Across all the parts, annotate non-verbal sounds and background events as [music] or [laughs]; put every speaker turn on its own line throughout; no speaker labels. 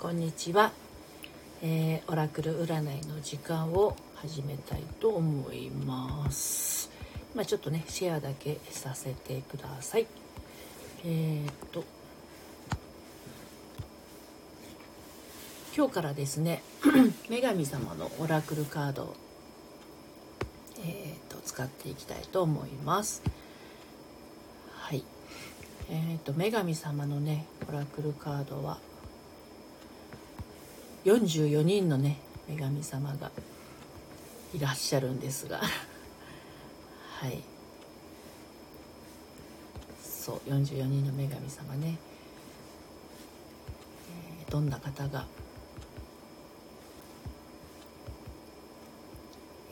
こんにちは、えー、オラクル占いの時間を始めたいと思います。まあちょっとねシェアだけさせてください。えー、っと今日からですね [clears throat] 女神様のオラクルカードを、えー、と使っていきたいと思います。はい。えー、と女神様のねオラクルカードは44人のね女神様がいらっしゃるんですが。[laughs] はい。そう44人の女神様ね、えー、どんな方が、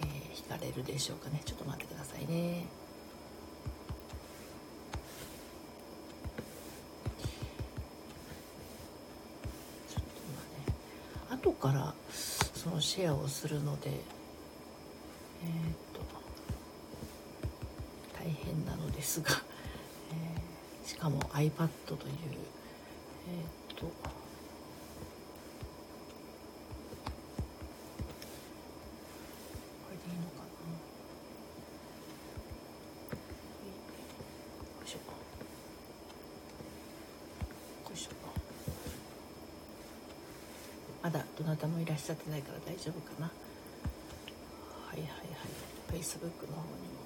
えー、惹かれるでしょうかね。ちょっと待ってくださいね。からそのシェアをするのでえっ、と大変なのですが、えー、しかも iPad というえっ、とまだどなたもいらっしゃってないから大丈夫かなはいはいはい。Facebook の方にも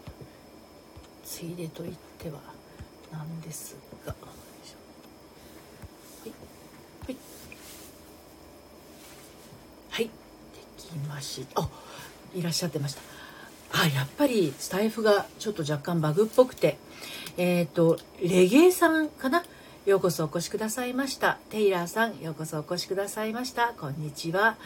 ついでと言ってはなんですが。はいはい。はい。できましたあい。らっしゃってましたあやっぱりスタイフがちょっと若干バグっぽくてえっ、ー、とレゲエさんかなようこそお越しくださいました。テイラーさん、ようこそお越しくださいました。こんにちは。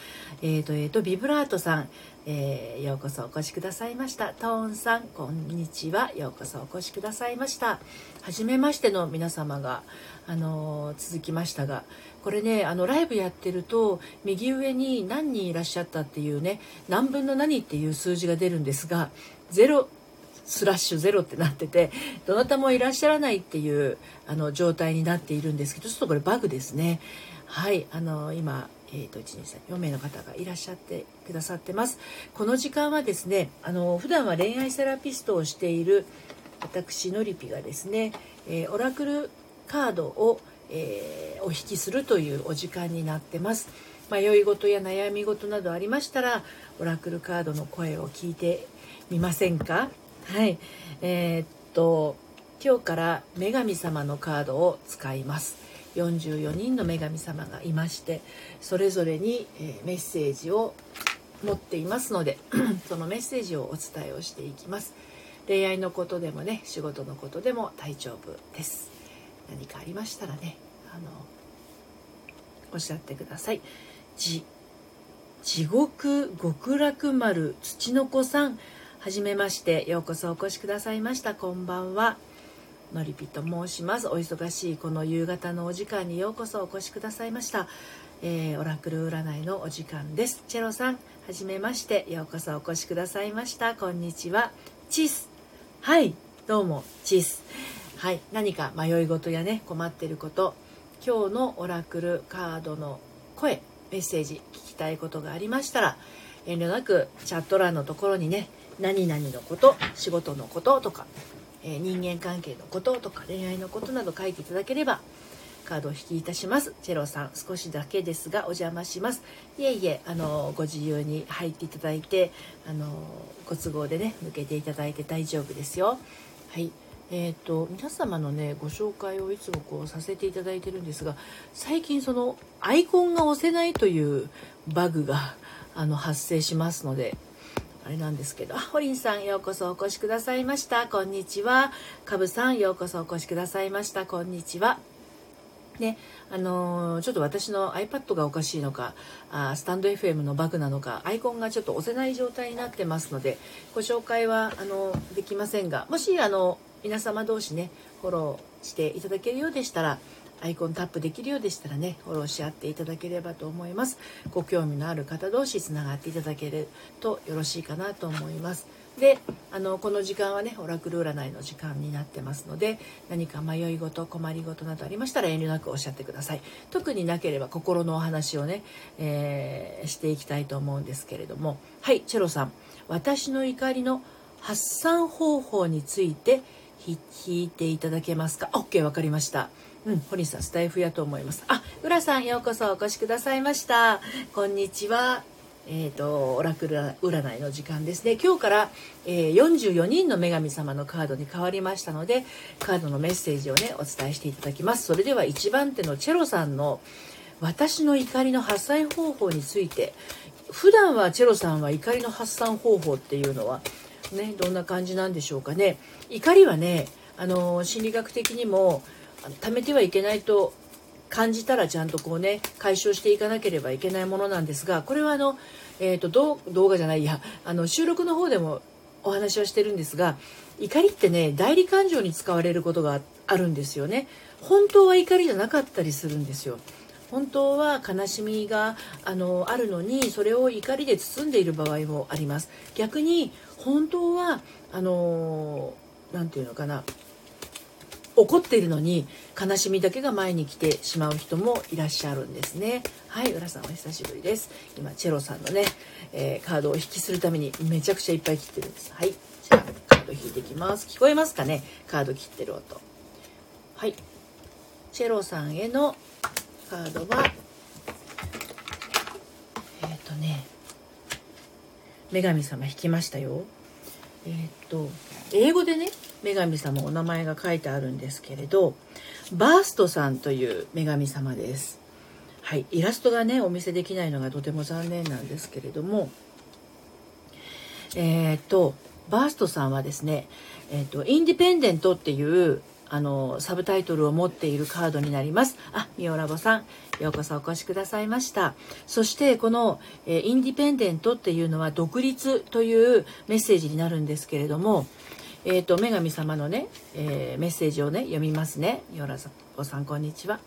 えっ、ー、と、えっ、ー、と、ビブラートさん、えー、ようこそお越しくださいました。トーンさん、こんにちは。ようこそお越しくださいました。はじめましての皆様が、あの続きましたが、これね、あの、ライブやってると、右上に何人いらっしゃったっていうね、何分の何っていう数字が出るんですが、0、スラッシュゼロってなっててどなたもいらっしゃらないっていうあの状態になっているんですけどちょっとこれバグですね。はいあの今えーと、124名の方がいらっしゃってくださってます。この時間はですねあの普段は恋愛セラピストをしている私のりぴがですね、えー、オラクルカードを、えー、お引きするというお時間になってます。迷い事や悩み事などありましたらオラクルカードの声を聞いてみませんか？はい。えー、っと今日から女神様のカードを使います。44人の女神様がいましてそれぞれに、えメッセージを持っていますので [clears throat] そのメッセージをお伝えをしていきます。恋愛のことでもね仕事のことでも大丈夫です。何かありましたらねあのおっしゃってください。地獄極楽丸土の子さん。はじめましてようこそお越しくださいました。こんばんは。のりぴと申します。お忙しいこの夕方のお時間にようこそお越しくださいました、えー、オラクル占いのお時間です。チェロさんはじめまして。ようこそお越しくださいました。こんにちは。チス。はい。どうもチス。はい。何か迷い事やね困ってること。今日のオラクルカードの声メッセージ聞きたいことがありましたら遠慮なくチャット欄のところにね何々のこと仕事のこととか、えー、人間関係のこととか恋愛のことなど書いていただければカードを引きいたします。チェロさん少しだけですがお邪魔します。いえいえあのご自由に入っていただいてあのご都合でね抜けていただいて大丈夫ですよ。はい。えーと、皆様のねご紹介をいつもこうさせていただいてるんですが最近そのアイコンが押せないというバグがあの発生しますのであれなんですけど、あ、ホリンさんようこそお越しくださいました。こんにちは。カブさんようこそお越しくださいました。こんにちは。ね、あのー、ちょっと私の iPad がおかしいのかあスタンド FM のバグなのかアイコンがちょっと押せない状態になってますのでご紹介はあのできませんがもしあの皆様同士ねフォローしていただけるようでしたらアイコンタップできるようでしたらねフォローし合っていただければと思います。ご興味のある方同士つながっていただけるとよろしいかなと思います。であのこの時間はねオラクル占いの時間になってますので何か迷い事困り事などありましたら遠慮なくおっしゃってください。特になければ心のお話をね、えー、していきたいと思うんですけれども。はいチェロさん。私の怒りの発散方法について弾いていただけますか？OK 分かりました。うん、堀さんスタイフやと思います。あ浦さんようこそお越しくださいました。こんにちは。えーと、オラクル占いの時間ですね。今日から、えー、44人の女神様のカードに変わりましたのでカードのメッセージをねお伝えしていただきます。それでは1番手のチェロさんの私の怒りの発散方法について普段はチェロさんは怒りの発散方法っていうのはねどんな感じなんでしょうかね。怒りはねあの心理学的にも貯めてはいけないと感じたらちゃんとこうね解消していかなければいけないものなんですがこれはあの、えーと、動画じゃないやあの収録の方でもお話はしてるんですが怒りってね代理感情に使われることがあるんですよね。本当は怒りじゃなかったりするんですよ。本当は悲しみがあのあるのにそれを怒りで包んでいる場合もあります。逆に本当はあの何て言うのかな怒っているのに悲しみだけが前に来てしまう人もいらっしゃるんですね。はい浦さんお久しぶりです。今チェロさんのね、えー、カードを引きするためにめちゃくちゃいっぱい切ってるんです。はいじゃあカード引いていきます。聞こえますかね？カード切ってる音。はいチェロさんへのカードはえっ、ー、とね女神様引きましたよ。えっ、ー、と英語でね女神様お名前が書いてあるんですけれどバーストさんという女神様です。はいイラストがねお見せできないのがとても残念なんですけれどもえっ、とバーストさんはですね、えーと、インディペンデントっていうあのサブタイトルを持っているカードになります。あミオラボさんようこそお越しくださいました。そしてこの、えー、インディペンデントっていうのは独立というメッセージになるんですけれどもえっ、ー、と女神様のね、えー、メッセージをね読みますね。ヨラさんこんにちは。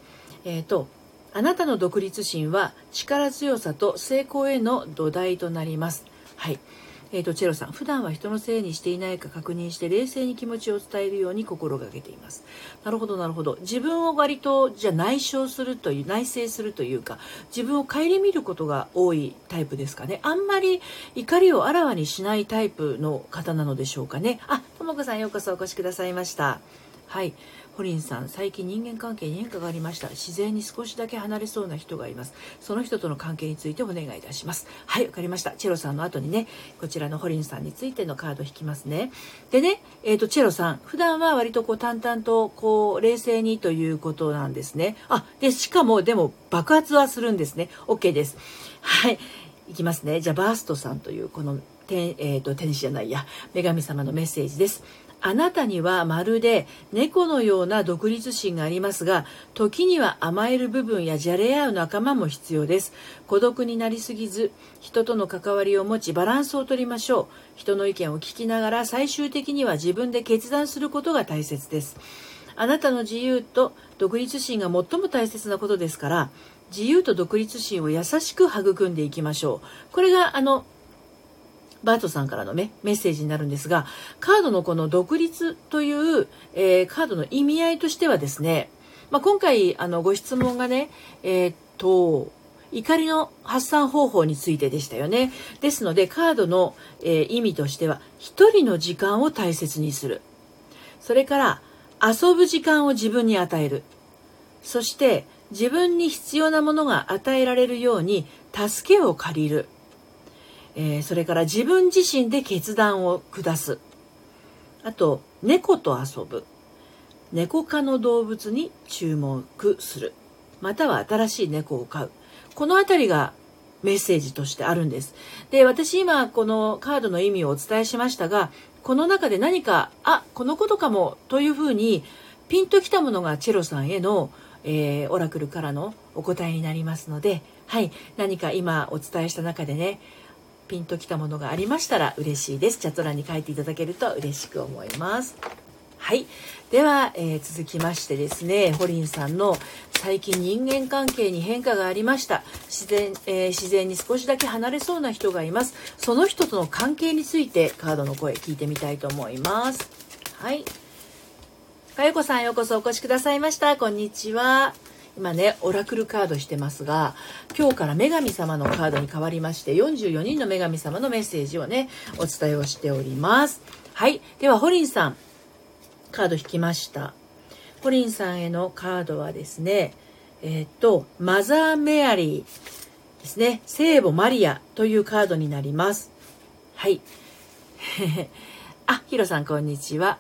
えっ、ー、とあなたの独立心は力強さと成功への土台となります。はい。えーと、チェロさん普段は人のせいにしていないか確認して冷静に気持ちを伝えるように心がけています。なるほどなるほど。自分を割とじゃ内省するという内省するというか自分を顧みることが多いタイプですかね。あんまり怒りをあらわにしないタイプの方なのでしょうかね。あともこさんようこそお越しくださいました。はい。ホリンさん最近人間関係に変化がありました。自然に少しだけ離れそうな人がいます。その人との関係についてお願いいたします。はいわかりました。チェロさんの後にねこちらのホリンさんについてのカード引きますね。でねえっ、ー、とチェロさん普段は割とこう淡々とこう冷静にということなんですね。あでしかもでも爆発はするんですね。OK です。はいいきますね。じゃあバーストさんというこの天,、えーと天使じゃないや女神様のメッセージです。あなたにはまるで猫のような独立心がありますが、時には甘える部分やじゃれ合う仲間も必要です。孤独になりすぎず、人との関わりを持ちバランスをとりましょう。人の意見を聞きながら最終的には自分で決断することが大切です。あなたの自由と独立心が最も大切なことですから、自由と独立心を優しく育んでいきましょう。これがあのバートさんからの、ね、メッセージになるんですがカードのこの独立という、えー、カードの意味合いとしてはですね、まあ、今回あのご質問がねえー、っと怒りの発散方法についてでしたよね。ですので、カードの、えー、意味としては、一人の時間を大切にする。それから、遊ぶ時間を自分に与える。そして、自分に必要なものが与えられるように、助けを借りる。えー、それから自分自身で決断を下す。あと猫と遊ぶ。猫科の動物に注目する。または新しい猫を飼う。この辺りがメッセージとしてあるんです。で私今このカードの意味をお伝えしましたがこの中で何かあこのことかもというふうにピンときたものがチェロさんへの、えー、オラクルからのお答えになりますのではい何か今お伝えした中でねピンときたものがありましたら嬉しいです。チャット欄に書いていただけると嬉しく思います。はい。では、えー、続きましてですねホリンさんの最近人間関係に変化がありました。自然,、えー、自然に少しだけ離れそうな人がいます。その人との関係についてカードの声聞いてみたいと思います。はい。かよこさんようこそお越しくださいました。こんにちは。今ねオラクルカードしてますが今日から女神様のカードに変わりまして44人の女神様のメッセージをねお伝えをしております。はい。ではホリンさんカード引きました。ホリンさんへのカードはですねえっ、とマザーメアリーですね。聖母マリアというカードになります。はい。[laughs] あヒロさんこんにちは。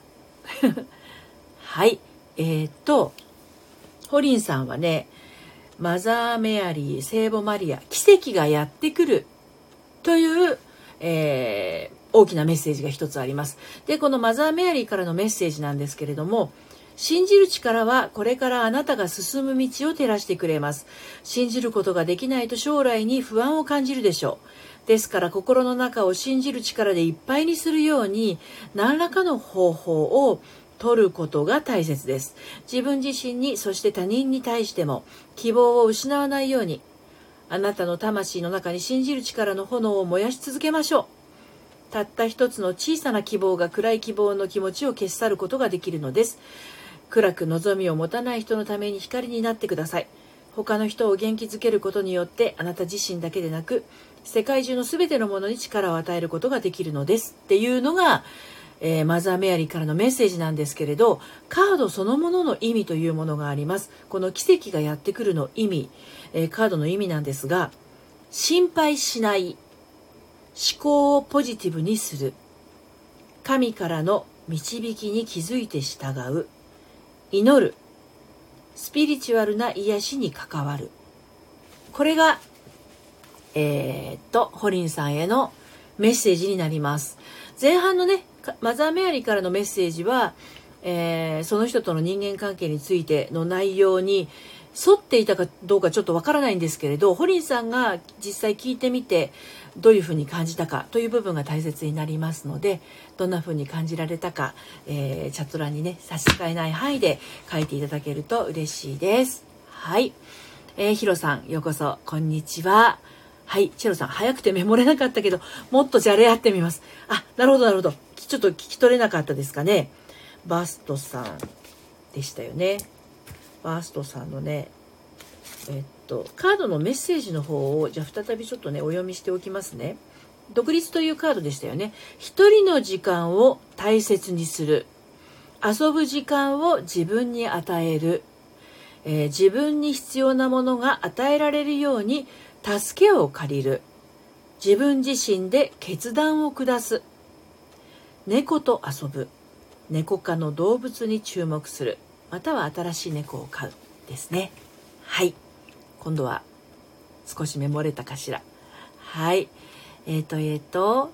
[laughs] はい。えっ、とホリンさんはね、マザーメアリー、聖母マリア、奇跡がやってくるという、えー、大きなメッセージが一つあります。で、このマザーメアリーからのメッセージなんですけれども、信じる力はこれからあなたが進む道を照らしてくれます。信じることができないと将来に不安を感じるでしょう。ですから心の中を信じる力でいっぱいにするように何らかの方法を取ることが大切です。自分自身に、そして他人に対しても希望を失わないように、あなたの魂の中に信じる力の炎を燃やし続けましょう。たった一つの小さな希望が暗い希望の気持ちを消し去ることができるのです。暗く望みを持たない人のために光になってください。他の人を元気づけることによってあなた自身だけでなく世界中の全てのものに力を与えることができるのですっていうのがえー、マザー・メアリーからのメッセージなんですけれどカードそのものの意味というものがあります。この奇跡がやってくるの意味、えー、カードの意味なんですが心配しない思考をポジティブにする。神からの導きに気づいて従う。祈る。スピリチュアルな癒しに関わる。これがえー、っとホリンさんへのメッセージになります。前半のねマザー・メアリーからのメッセージは、えー、その人との人間関係についての内容に沿っていたかどうかちょっとわからないんですけれどホリンさんが実際聞いてみてどういうふうに感じたかという部分が大切になりますのでどんなふうに感じられたか、えー、チャット欄にね差し支えない範囲で書いていただけると嬉しいです。はい、えー、ヒロさんようこそこんにちは。はい、チェロさん、早くてメモれなかったけど、もっとじゃれ合ってみます。あ、なるほど、なるほど。ちょっと聞き取れなかったですかね。バストさんでしたよね。バーストさんのね、えっと、カードのメッセージの方を、じゃあ再びちょっとね、お読みしておきますね。独立というカードでしたよね。一人の時間を大切にする。遊ぶ時間を自分に与える。えー、自分に必要なものが与えられるように助けを借りる自分自身で決断を下す猫と遊ぶ猫科の動物に注目するまたは新しい猫を飼うですねはい今度は少しメモれたかしらはいえっ、ー、とえっ、ー、と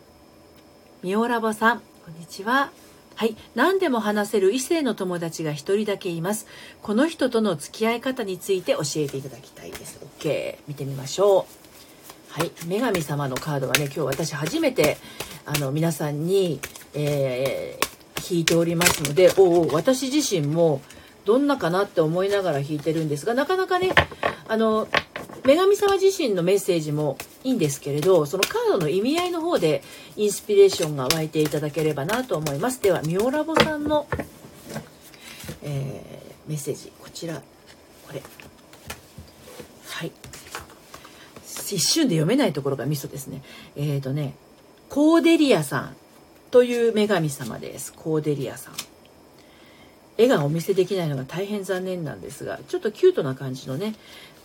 ミオラボさんこんにちははい。何でも話せる異性の友達が一人だけいます。この人との付き合い方について教えていただきたいです。OK。見てみましょう。はい。女神様のカードはね、今日私初めて、あの、皆さんに、えー、引いておりますので、おお、私自身も、どんなかなって思いながら弾いてるんですが、なかなかね、あの、女神様自身のメッセージもいいんですけれどそのカードの意味合いの方でインスピレーションが湧いていただければなと思います。ではミオラボさんの、えー、メッセージこちら。これ。はい。一瞬で読めないところがミソですね。えっ、ー、とねコーデリアさん。という女神様ですコーデリアさん絵がお見せできないのが大変残念なんですがちょっとキュートな感じのね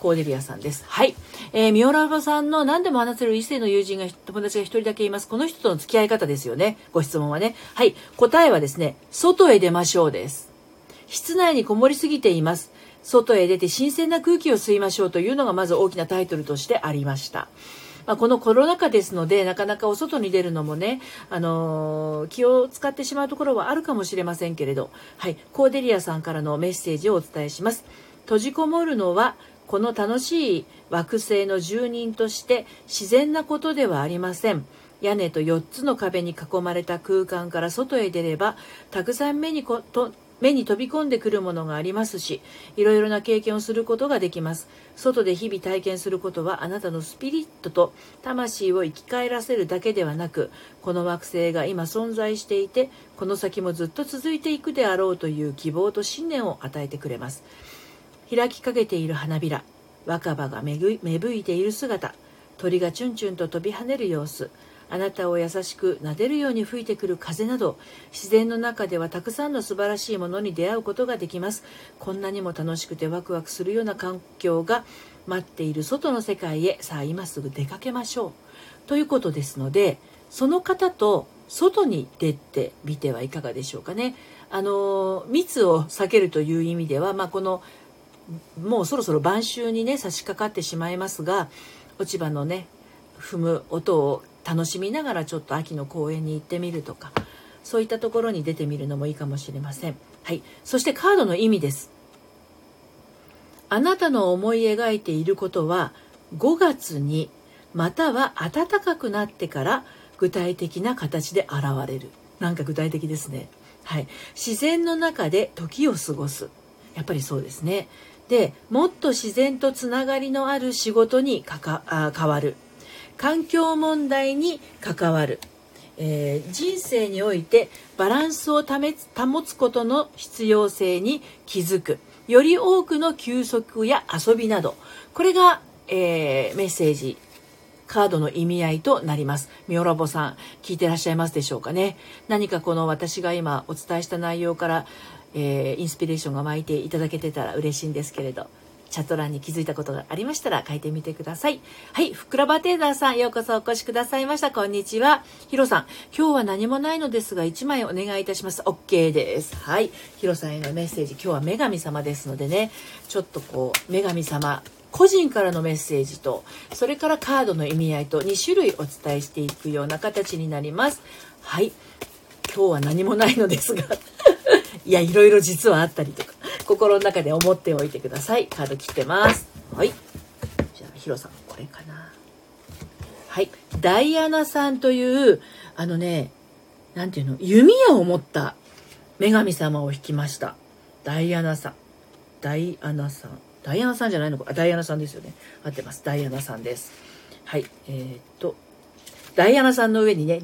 コーデリアさんです。はい。えー、ミオラバさんの何でも話せる異性の友人が、友達が一人だけいます。この人との付き合い方ですよね。ご質問はね。はい。答えはですね、外へ出ましょうです。室内にこもりすぎています。外へ出て新鮮な空気を吸いましょうというのがまず大きなタイトルとしてありました。まあ、このコロナ禍ですので、なかなかお外に出るのもね、あのー、気を使ってしまうところはあるかもしれませんけれど、はい、コーデリアさんからのメッセージをお伝えします。閉じこもるのはこの楽しい惑星の住人として自然なことではありません屋根と4つの壁に囲まれた空間から外へ出ればたくさん目にこと目に飛び込んでくるものがありますしいろいろな経験をすることができます。外で日々体験することはあなたのスピリットと魂を生き返らせるだけではなくこの惑星が今存在していてこの先もずっと続いていくであろうという希望と信念を与えてくれます。開きかけている花びら若葉が芽吹いている姿鳥がチュンチュンと飛び跳ねる様子あなたを優しく撫でるように吹いてくる風など自然の中ではたくさんの素晴らしいものに出会うことができます。こんなにも楽しくてワクワクするような環境が待っている外の世界へさあ今すぐ出かけましょう。ということですのでその方と外に出てみてはいかがでしょうかね。あの密を避けるという意味では、まあ、このもうそろそろ晩秋にね差し掛かってしまいますが落ち葉のね踏む音を楽しみながらちょっと秋の公園に行ってみるとかそういったところに出てみるのもいいかもしれません。はい、そしてカードの意味です。あなたの思い描いていることは5月にまたは暖かくなってから具体的な形で現れる。なんか具体的ですね。はい、自然の中で時を過ごす。やっぱりそうですね。でもっと自然とつながりのある仕事にかかあ変わる。環境問題に関わる、えー、人生においてバランスを保つことの必要性に気づくより多くの休息や遊びなどこれが、えー、メッセージカードの意味合いとなります。ミオラボさん、聞いてらっしゃいますでしょうかね。何かこの私が今お伝えした内容から、えー、インスピレーションが湧いていただけてたら嬉しいんですけれど、チャット欄に気づいたことがありましたら書いてみてください。はい、ふくらばテーダーさん、ようこそお越しくださいました。こんにちは。ヒロさん、今日は何もないのですが、1枚お願いいたします。OK です。はい、ヒロさんへのメッセージ、今日は女神様ですのでね、ちょっとこう、女神様、個人からのメッセージと、それからカードの意味合いと2種類お伝えしていくような形になります。はい。今日は何もないのですが [laughs] いや、いろいろ実はあったりとか。心の中で思っておいてください。カード切ってます。はい。じゃあ、ヒロさん、これかな。はい。ダイアナさんという、あのね、なんていうの、弓矢を持った女神様を引きました。ダイアナさん。ダイアナさん。ダイアナさんじゃないのか。あダイアナさんですよね。合ってます。ダイアナさんです。はい。えー、っと、ダイアナさんの上にね、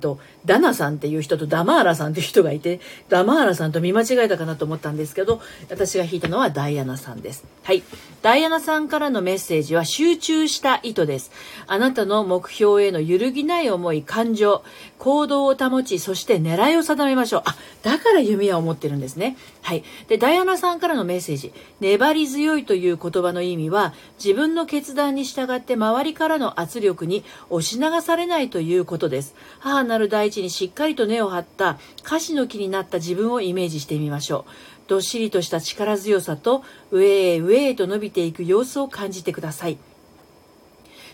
と、ダナさんっていう人とダマーラさんっていう人がいて、ダマーラさんと見間違えたかなと思ったんですけど、私が引いたのはダイアナさんです。はい。ダイアナさんからのメッセージは集中した意図です。あなたの目標への揺るぎない思い、感情、行動を保ち、そして狙いを定めましょう。あ、だから弓矢を持ってるんですね。はい。で、ダイアナさんからのメッセージ、粘り強いという言葉の意味は、自分の決断に従って周りからの圧力に押し流されないということです。母なる大地にしっかりと根を張った歌詞の木になった自分をイメージしてみましょう。どっしりとした力強さと上へ上へと伸びていく様子を感じてください。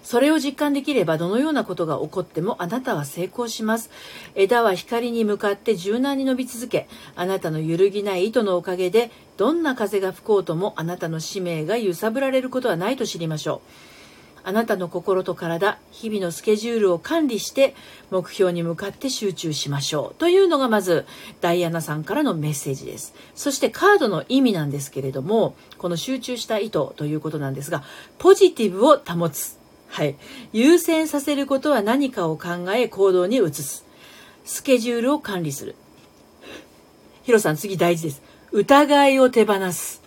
それを実感できればどのようなことが起こってもあなたは成功します。枝は光に向かって柔軟に伸び続け、あなたの揺るぎない糸のおかげでどんな風が吹こうともあなたの使命が揺さぶられることはないと知りましょう。あなたの心と体、日々のスケジュールを管理して目標に向かって集中しましょう。というのがまずダイアナさんからのメッセージです。そしてカードの意味なんですけれども、この集中した意図ということなんですが、ポジティブを保つ。はい。優先させることは何かを考え行動に移す。スケジュールを管理する。ヒロさん次大事です。疑いを手放す。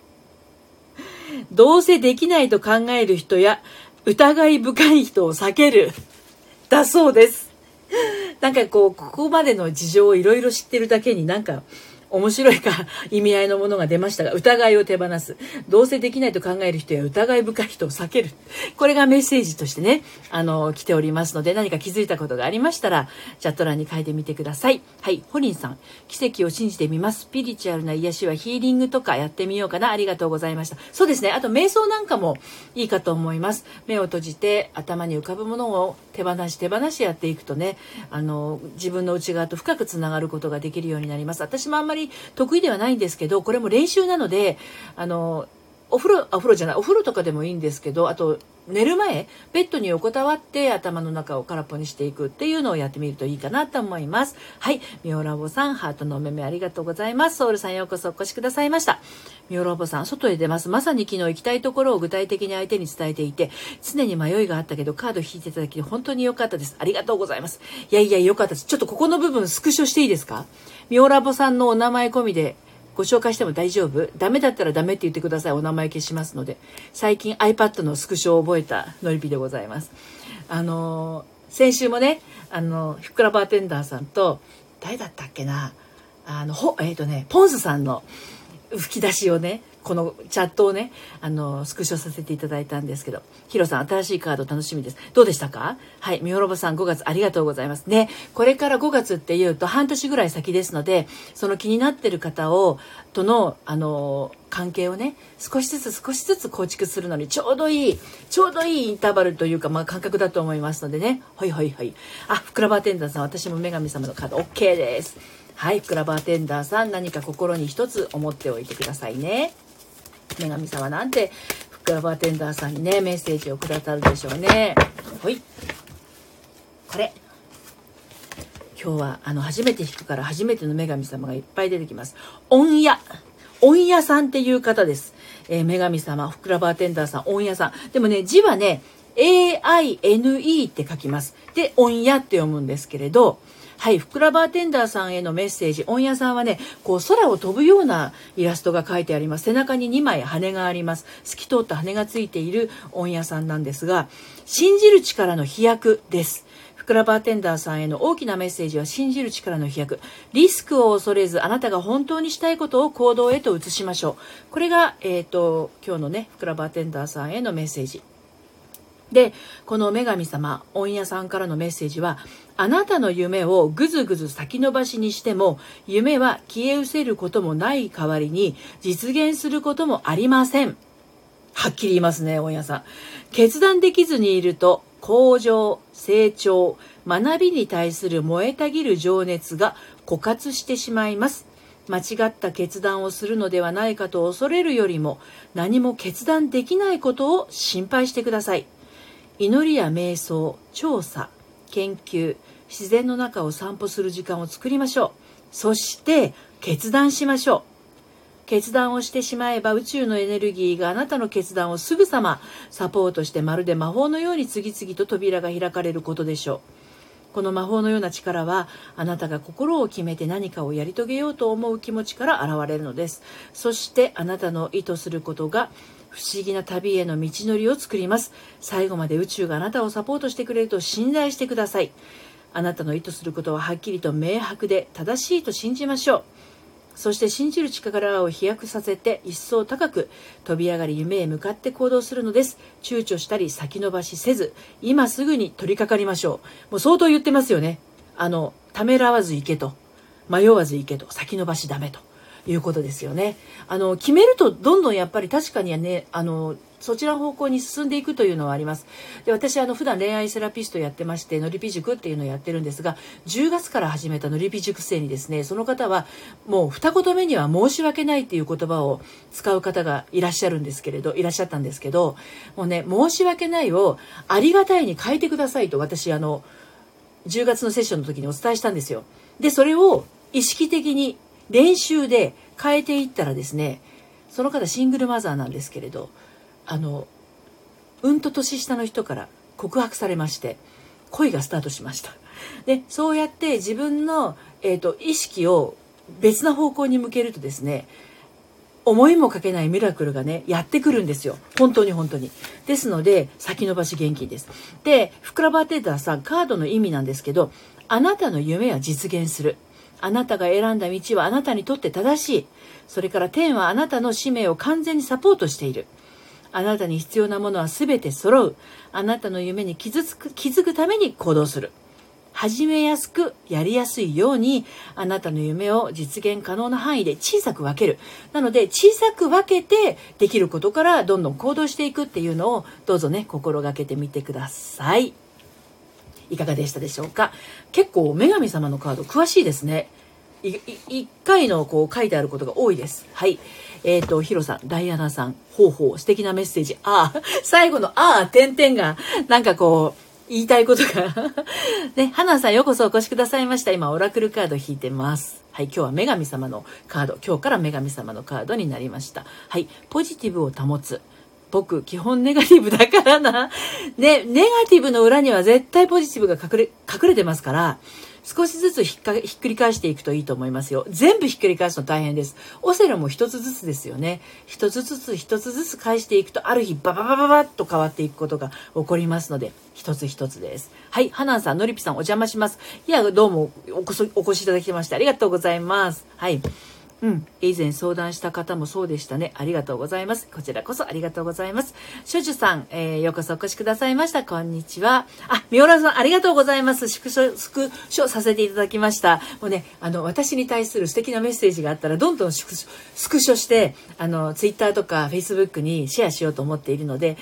どうせできないと考える人や疑い深い人を避ける。だそうです。なんかこう、ここまでの事情をいろいろ知ってるだけになんか、面白いか意味合いのものが出ましたが、疑いを手放す。どうせできないと考える人や疑い深い人を避ける。これがメッセージとしてね、あの、来ておりますので、何か気づいたことがありましたら、チャット欄に書いてみてください。はい、ホリンさん。奇跡を信じてみます。スピリチュアルな癒しはヒーリングとかやってみようかな。ありがとうございました。そうですね。あと、瞑想なんかもいいかと思います。目を閉じて、頭に浮かぶものを手放し手放しやっていくとね、あの、自分の内側と深くつながることができるようになります。私もあんまり得意ではないんですけどこれも練習なのであのお風呂お風呂じゃないお風呂とかでもいいんですけどあと寝る前ベッドに横たわって頭の中を空っぽにしていくっていうのをやってみるといいかなと思います。はいミオラボさんハートのお目目ありがとうございます。ソウルさんようこそお越しくださいました。ミオラボさん外へ出ます。まさに昨日行きたいところを具体的に相手に伝えていて常に迷いがあったけどカード引いていただき本当に良かったです。ありがとうございます。いやいや良かったです。ちょっとここの部分スクショしていいですか？ミオラボさんのお名前込みでご紹介しても大丈夫？ダメだったらダメって言ってください。お名前消しますので。最近 iPad のスクショを覚えたのりぴでございます。あの先週もね、あの、ふくらバーテンダーさんと、誰だったっけな？あの、ほ、えっ、ー、とね、ポンズさんの吹き出しをね、このチャットをね、あの、スクショさせていただいたんですけど、ヒロさん、新しいカード楽しみです。どうでしたか？はい、ミオロボさん5月ありがとうございますね。これから5月っていうと半年ぐらい先ですので、その気になってる方を、との、あの、関係をね、少しずつ少しずつ構築するのにちょうどいい、ちょうどいいインターバルというか、まあ感覚だと思いますのでね。はいはいはい。あ、ふくらばテンダーさん、私も女神様のカード OK です。はい、ふくらばテンダーさん、何か心に一つ思っておいてくださいね。女神様なんて福山バーテンダーさんにねメッセージをくださるでしょうね。ほい。これ。今日はあの初めて弾くから初めての女神様がいっぱい出てきます。音屋。音屋さんっていう方です、えー、女神様ふくらバーテンダーさん音屋さん。でもね字はね AINE って書きます。で音屋って読むんですけれどはい、ふくらバーテンダーさんへのメッセージ、音屋さんはね、こう空を飛ぶようなイラストが書いてあります。背中に2枚羽があります。透き通った羽がついている音屋さんなんですが、信じる力の飛躍です。ふくらバーテンダーさんへの大きなメッセージは信じる力の飛躍。リスクを恐れず、あなたが本当にしたいことを行動へと移しましょう。これが、えっ、ー、と、今日のね、ふくらバーテンダーさんへのメッセージ。で、この女神様、音屋さんからのメッセージは、あなたの夢をぐずぐず先延ばしにしても、夢は消え失せることもない代わりに、実現することもありません。はっきり言いますね、音屋さん。決断できずにいると、向上、成長、学びに対する燃えたぎる情熱が枯渇してしまいます。間違った決断をするのではないかと恐れるよりも何も決断できないことを心配してください。祈りや瞑想、調査、研究、自然の中を散歩する時間を作りましょう。そして決断しましょう。決断をしてしまえば宇宙のエネルギーがあなたの決断をすぐさまサポートしてまるで魔法のように次々と扉が開かれることでしょう。この魔法のような力はあなたが心を決めて何かをやり遂げようと思う気持ちから現れるのです。そしてあなたの意図することが不思議な旅への道のりを作ります。最後まで宇宙があなたをサポートしてくれると信頼してください。あなたの意図することははっきりと明白で正しいと信じましょう。そして信じる力を飛躍させて一層高く飛び上がり夢へ向かって行動するのです。躊躇したり先延ばしせず、今すぐに取り掛かりましょう。もう相当言ってますよね。あの、ためらわず行けと。迷わず行けと。先延ばしダメと。いうことですよね。あの、決めるとどんどんやっぱり確かにはね、あの、そちら方向に進んでいくというのはあります。で、私、あの、普段恋愛セラピストやってまして、のりぴ塾っていうのをやってるんですが、10月から始めたのりぴ塾生にですね、その方は、もう二言目には申し訳ないっていう言葉を使う方がいらっしゃるんですけれど、いらっしゃったんですけど、もうね、申し訳ないをありがたいに変えてくださいと私、あの、10月のセッションの時にお伝えしたんですよ。で、それを意識的に練習で変えていったらですねその方シングルマザーなんですけれどあのうんと年下の人から告白されまして恋がスタートしましたでそうやって自分の、えーと、意識を別な方向に向けるとですね思いもかけないミラクルがね、やってくるんですよ。本当に本当に。ですので、先延ばし現金です。で、ふくらばってたさ、カードの意味なんですけど、あなたの夢は実現する。あなたが選んだ道はあなたにとって正しい。それから天はあなたの使命を完全にサポートしている。あなたに必要なものは全て揃う。あなたの夢に気づく気づくために行動する。始めやすく、やりやすいように、あなたの夢を実現可能な範囲で小さく分ける。なので、小さく分けて、できることからどんどん行動していくっていうのを、どうぞね、心がけてみてください。いかがでしたでしょうか？結構女神様のカード詳しいですね1回のこう書いてあることが多いですはいえっ、ー、と、ヒロさん、ダイアナさん、ほうほう、素敵なメッセージ。ああ、最後のああ、点々が、なんかこう、言いたいことが [laughs] ね、花さんようこそお越しくださいました。今、オラクルカード引いてます。はい、今日は女神様のカード。今日から女神様のカードになりました。はい、ポジティブを保つ。僕、基本ネガティブだからな。[laughs] ね、ネガティブの裏には絶対ポジティブが隠れ、隠れてますから、少しずつひっかひっくり返していくといいと思いますよ。全部ひっくり返すの大変です。オセロも一つずつですよね。一つずつ一つずつ返していくと、ある日バババババッと変わっていくことが起こりますので、一つ一つです。はい、ハナンさん、ノリピさんお邪魔します。いや、どうもお越しいただきましてありがとうございます。はい。うん。以前相談した方もそうでしたね。ありがとうございます。こちらこそありがとうございます。少女さん、えー、ようこそお越しくださいました。こんにちは。あ、ミオラさん、ありがとうございます。スクショ、スクショさせていただきました。もうね、あの、私に対する素敵なメッセージがあったら、どんどんスクショ、スクショして、あの、ツイッターとかフェイスブックにシェアしようと思っているので、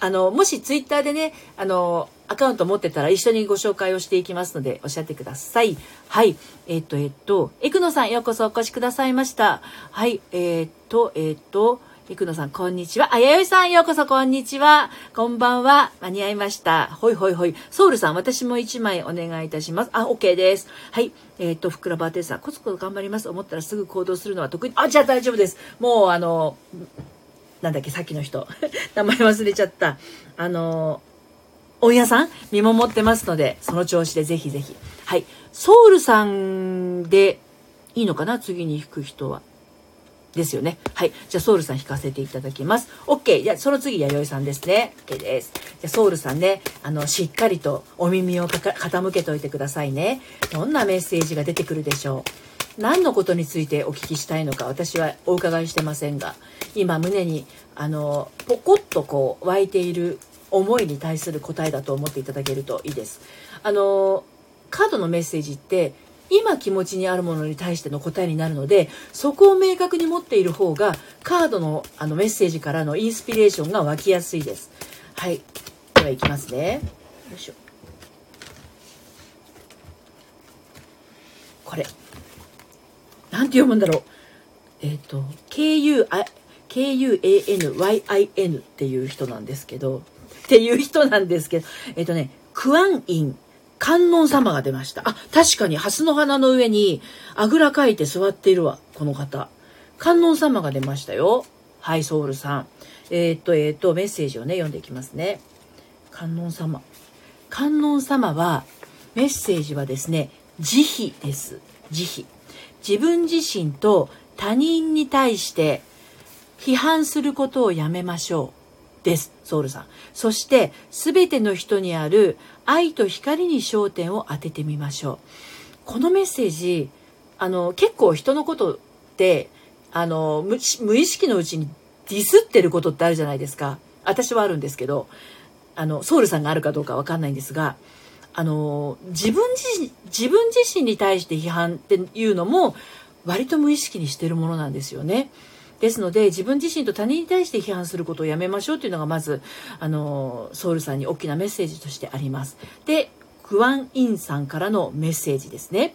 あの、もしツイッターでね、あの、アカウント持ってたら一緒にご紹介をしていきますので、おっしゃってください。はい。えっ、と、えっ、と、エクノさん、ようこそお越しくださいました。はい。えっ、と、えっ、と、エクノさん、こんにちは。あやよいさん、ようこそ、こんにちは。こんばんは。間に合いました。ほいほいほい。ソウルさん、私も一枚お願いいたします。あ、OK です。はい。えっ、と、ふくらばてさん、コツコツ頑張ります。思ったらすぐ行動するのは得意。あ、じゃあ大丈夫です。もう、あの、なんだっけ、さっきの人。[laughs] 名前忘れちゃった。あの、温屋さん見守ってますので、その調子でぜひぜひ。はい。ソウルさんでいいのかな？次に弾く人は。ですよね。はい。じゃあ、ソウルさん弾かせていただきます。OK。じゃあ、その次、弥生さんですね。OK です。じゃあ、ソウルさんね、あの、しっかりとお耳を傾けておいてくださいね。どんなメッセージが出てくるでしょう？何のことについてお聞きしたいのか、私はお伺いしてませんが、今、胸に、あの、ポコッとこう、湧いている思いに対する答えだと思っていただけるといいです。あのカードのメッセージって今気持ちにあるものに対しての答えになるのでそこを明確に持っている方がカードのあのメッセージからのインスピレーションが湧きやすいです。はい。ではいきますね。よいしょ。これ。なんて読むんだろう。えっ、ー、と、KU、KUANYIN っていう人なんですけど、っていう人なんですけど、えっとね、クアンイン、観音様が出ました。あ、確かに、蓮の花の上に、あぐらかいて座っているわ、この方。観音様が出ましたよ。はい、ソウルさん。えー、っと、えー、っと、メッセージをね、読んでいきますね。観音様。観音様は、メッセージはですね、慈悲です。慈悲。自分自身と他人に対して批判することをやめましょう。です。ソウルさん。そして、すべての人にある愛と光に焦点を当ててみましょう。このメッセージ、あの、結構人のことって、あの、無意識のうちにディスってることってあるじゃないですか。私はあるんですけど、あの、ソウルさんがあるかどうかわかんないんですが、あの、自分自身、自分自身に対して批判っていうのも、割と無意識にしてるものなんですよね。ですので自分自身と他人に対して批判することをやめましょうというのがまずあのソウルさんに大きなメッセージとしてあります。でクワン・インさんからのメッセージですね。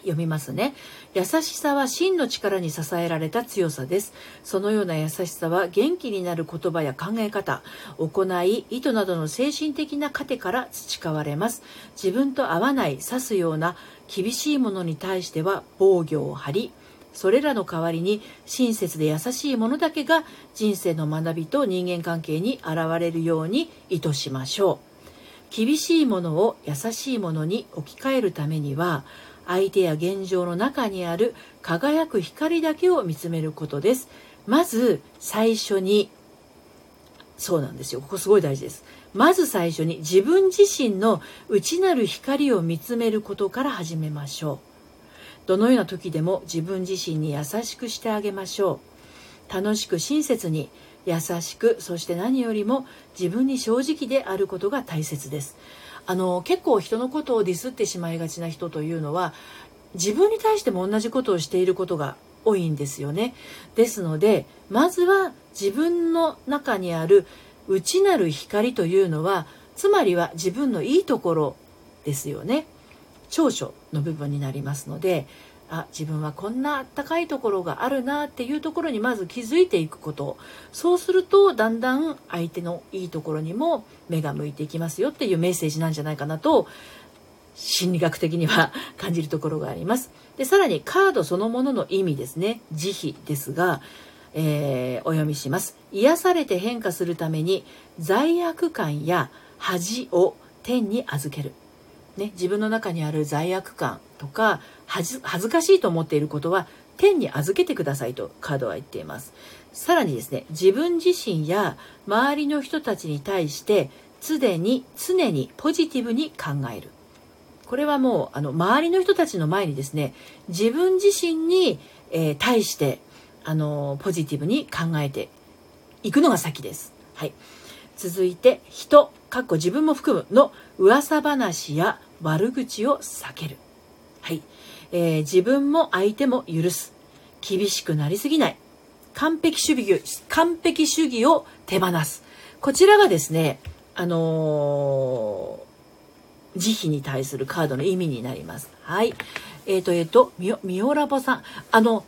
読みますね。優しさは真の力に支えられた強さです。そのような優しさは元気になる言葉や考え方、行い、意図などの精神的な糧から培われます。自分と合わない、刺すような厳しいものに対しては防御を張り、それらの代わりに親切で優しいものだけが人生の学びと人間関係に現れるように意図しましょう。厳しいものを優しいものに置き換えるためには相手や現状の中にある輝く光だけを見つめることです。まず最初にそうなんですよ。ここすごい大事です。まず最初に自分自身の内なる光を見つめることから始めましょう。どのような時でも自分自身に優しくしてあげましょう。楽しく親切に優しくそして何よりも自分に正直であることが大切です。あの結構人のことをディスってしまいがちな人というのは自分に対しても同じことをしていることが多いんですよね。ですのでまずは自分の中にある内なる光というのはつまりは自分のいいところですよね。長所の部分になりますのであ自分はこんなあったかいところがあるなっていうところにまず気づいていくこと。そうするとだんだん相手のいいところにも目が向いていきますよっていうメッセージなんじゃないかなと心理学的には感じるところがあります。でさらにカードそのものの意味ですね。慈悲ですが、えー、お読みします。癒されて変化するために罪悪感や恥を天に預ける。ね、自分の中にある罪悪感とか恥ずかしいと思っていることは天に預けてくださいとカードは言っています。さらにですね自分自身や周りの人たちに対して常に常にポジティブに考える。これはもうあの周りの人たちの前にですね自分自身に、えー、対してあのポジティブに考えていくのが先です。はい、続いて人かっこ自分も含むの噂話や悪口を避ける。はい。えー、自分も相手も許す。厳しくなりすぎない。完璧主義、完璧主義を手放す。こちらがですね、あのー、慈悲に対するカードの意味になります。はい。えっ、ー、と、えっ、ー、と、ミオ、ミオラボさん。あの、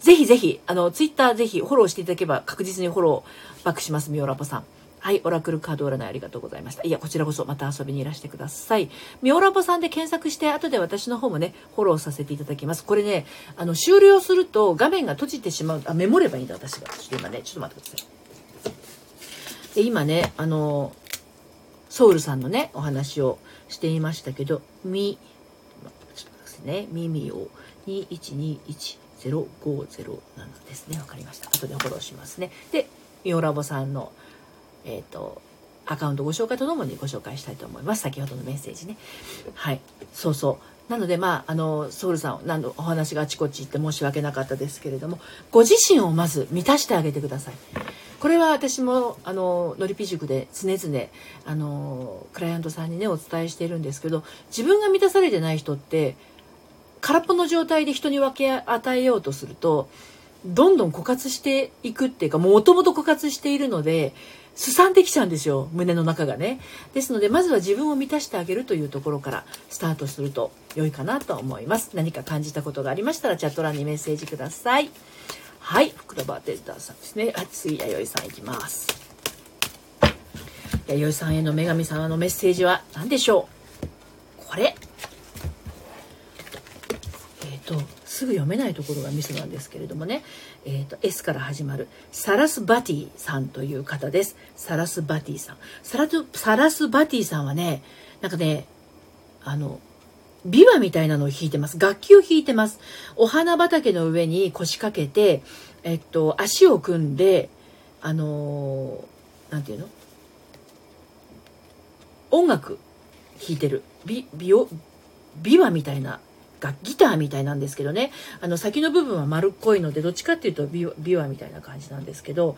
ぜひぜひ、あの、ツイッターぜひフォローしていただければ確実にフォローバックします、ミオラボさん。はい、オラクルカード占いありがとうございました。いや、こちらこそまた遊びにいらしてください。ミオラボさんで検索して、後で私の方もね、フォローさせていただきます。これね、あの、終了すると画面が閉じてしまう、あ、メモればいいんだ、私が。ちょっと今ね、ちょっと待ってください。で、今ね、あの、ソウルさんのね、お話をしていましたけど、み、ちょっとですね、耳を2121 0507ですね。わかりました。後でフォローしますね。で、ミオラボさんのえっ、ー、と、アカウントご紹介とともにご紹介したいと思います。先ほどのメッセージね。はい。そうそう。なので、まあ、あの、ソウルさん、何度お話があちこち行って申し訳なかったですけれども、ご自身をまず満たしてあげてください。これは私も、あの、のりぴ塾で常々、あの、クライアントさんにね、お伝えしているんですけど、自分が満たされてない人って、空っぽの状態で人に分け与えようとすると、どんどん枯渇していくっていうか、もともと枯渇しているので、すさんできちゃうんですよ胸の中がね。ですのでまずは自分を満たしてあげるというところからスタートすると良いかなと思います。何か感じたことがありましたらチャット欄にメッセージください。はい福田バーテンダーさんですね。あ次弥生さんいきます。弥生さんへの女神様のメッセージは何でしょう？これえっ、ー、とすぐ読めないところがミスなんですけれどもねえーと、S から始まるサラスバティさんという方です。サラスバティさん。サラサラスバティさんはね、なんかね、あの、琵琶みたいなのを弾いてます。楽器を弾いてます。お花畑の上に腰掛けて、えっと、足を組んで、あのー、なんていうの？音楽弾いてる。ビ、ビオ、琵琶みたいなギターみたいなんですけどね。あの先の部分は丸っこいのでどっちかっていうとビワみたいな感じなんですけど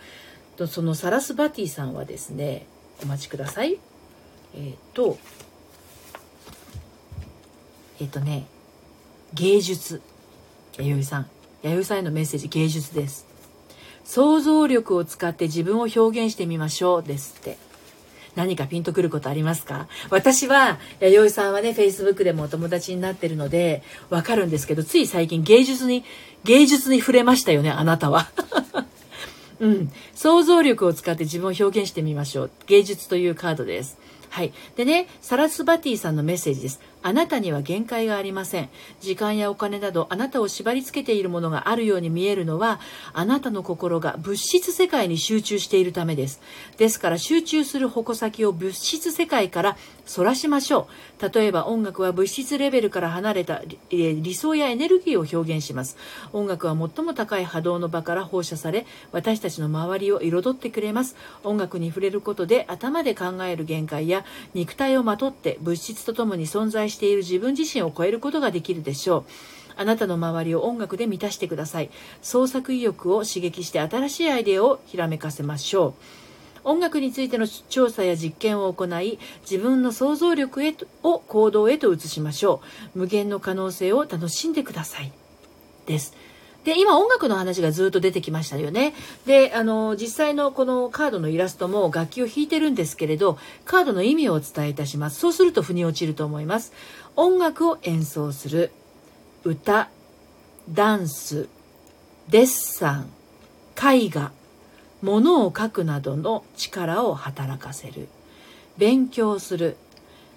そのサラスバティさんはですねお待ちください。えっ、ー、とえっ、ー、とね芸術。弥生さん。弥生さんへのメッセージ芸術です。想像力を使って自分を表現してみましょうですって。何かピンとくることありますか？私は、弥生さんはね、Facebook でもお友達になってるので、わかるんですけど、つい最近芸術に、芸術に触れましたよね、あなたは。[laughs] うん。想像力を使って自分を表現してみましょう。芸術というカードです。はい。でね、サラスバティさんのメッセージです。あなたには限界がありません。時間やお金などあなたを縛り付けているものがあるように見えるのは、あなたの心が物質世界に集中しているためです。ですから集中する矛先を物質世界から反らしましょう。例えば音楽は物質レベルから離れた理想やエネルギーを表現します。音楽は最も高い波動の場から放射され、私たちの周りを彩ってくれます。音楽に触れることで頭で考える限界や肉体をまとって物質とともに存在している自分自身を超えることができるでしょう。あなたの周りを音楽で満たしてください。創作意欲を刺激して新しいアイデアをひらめかせましょう。音楽についての調査や実験を行い自分の想像力へとを行動へと移しましょう無限の可能性を楽しんでくださいですで、今音楽の話がずっと出てきましたよね。で、あの、実際のこのカードのイラストも楽器を弾いてるんですけれど、カードの意味をお伝えいたします。そうすると腑に落ちると思います。音楽を演奏する。歌ダンスデッサン絵画物を書くなどの力を働かせる勉強する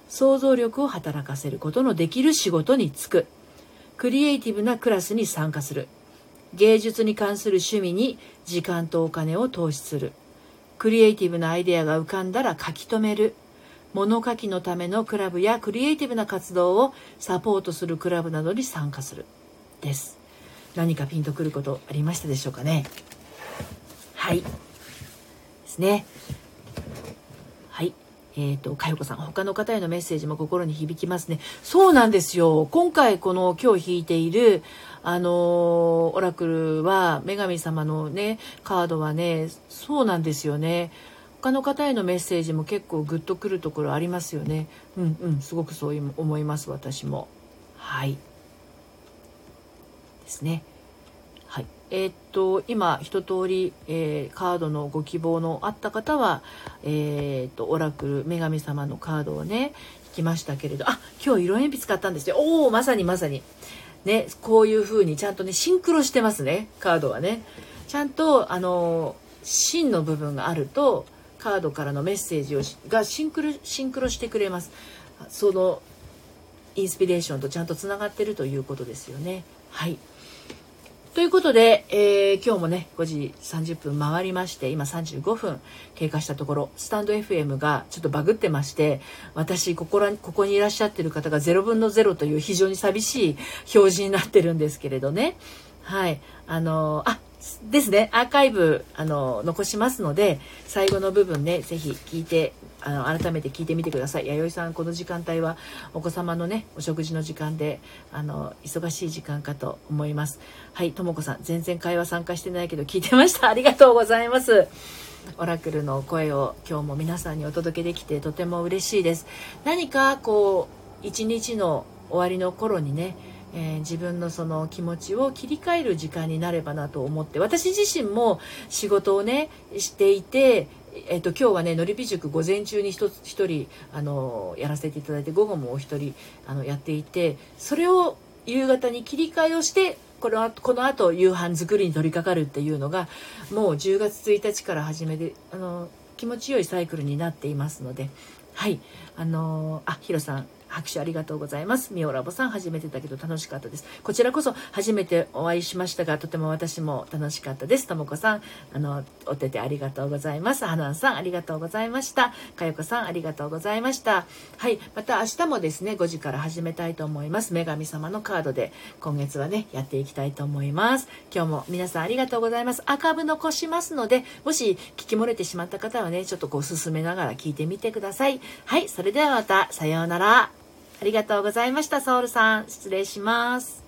想像力を働かせることのできる仕事に就くクリエイティブなクラスに参加する芸術に関する趣味に時間とお金を投資する。クリエイティブなアイデアが浮かんだら書き留める。物書きのためのクラブやクリエイティブな活動をサポートするクラブなどに参加する。です。何かピンとくることありましたでしょうかね？はい。ですね。はい。えっ、ー、と、かよこさん、他の方へのメッセージも心に響きますね。そうなんですよ。今回この今日引いている、あのオラクルは、女神様のね、カードはね、そうなんですよね。他の方へのメッセージも結構グッとくるところありますよね。うんうん、すごくそういう思います、私も。はい。ですね。はい。えー、っと、今、一通り、えー、カードのご希望のあった方は、えー、っと、オラクル、女神様のカードをね、引きましたけれど、あ、今日色鉛筆買ったんですよ。おおまさにまさに。ね、こういう風にちゃんとね、シンクロしてますね、カードはね。ちゃんと、あの、芯の部分があると、カードからのメッセージをがシンクロシンクロしてくれますそのインスピレーションとちゃんとつながってるということですよねはいということで、えー、今日もね5時30分回りまして今35分経過したところスタンド FM がちょっとバグってまして私ここらここにいらっしゃってる方が0分の0という非常に寂しい表示になってるんですけれどね。はい。あのあですね、アーカイブ、あの、残しますので、最後の部分ね、ぜひ聞いて、あの、改めて聞いてみてください。弥生さん、この時間帯は、お子様のね、お食事の時間で、あの、忙しい時間かと思います。はい、ともこさん、全然会話参加してないけど、聞いてました。ありがとうございます。オラクルの声を今日も皆さんにお届けできてとても嬉しいです。何かこう一日の終わりの頃にねえー、自分のその気持ちを切り替える時間になればなと思って私自身も仕事をねしていてえっと、今日はねのりぴ塾午前中に一人あのやらせていただいて午後もお一人あのやっていてそれを夕方に切り替えをしてこのこの後夕飯作りに取り掛かるっていうのがもう10月1日から始めてあの気持ちよいサイクルになっていますので。はい。あのあヒロさん。拍手ありがとうございます。ミオラボさん初めてだけど楽しかったです。こちらこそ初めてお会いしましたが、とても私も楽しかったです。ともこさん、あの、お手手ありがとうございます。はなさんありがとうございました。かよこさんありがとうございました。はい。また明日もですね、5時から始めたいと思います。女神様のカードで今月はね、やっていきたいと思います。今日も皆さんありがとうございます。アーカイブ残しますので、もし聞き漏れてしまった方はね、ちょっとこう進めながら聞いてみてください。はい。それではまた、さようなら。ありがとうございました、ソウルさん。失礼します。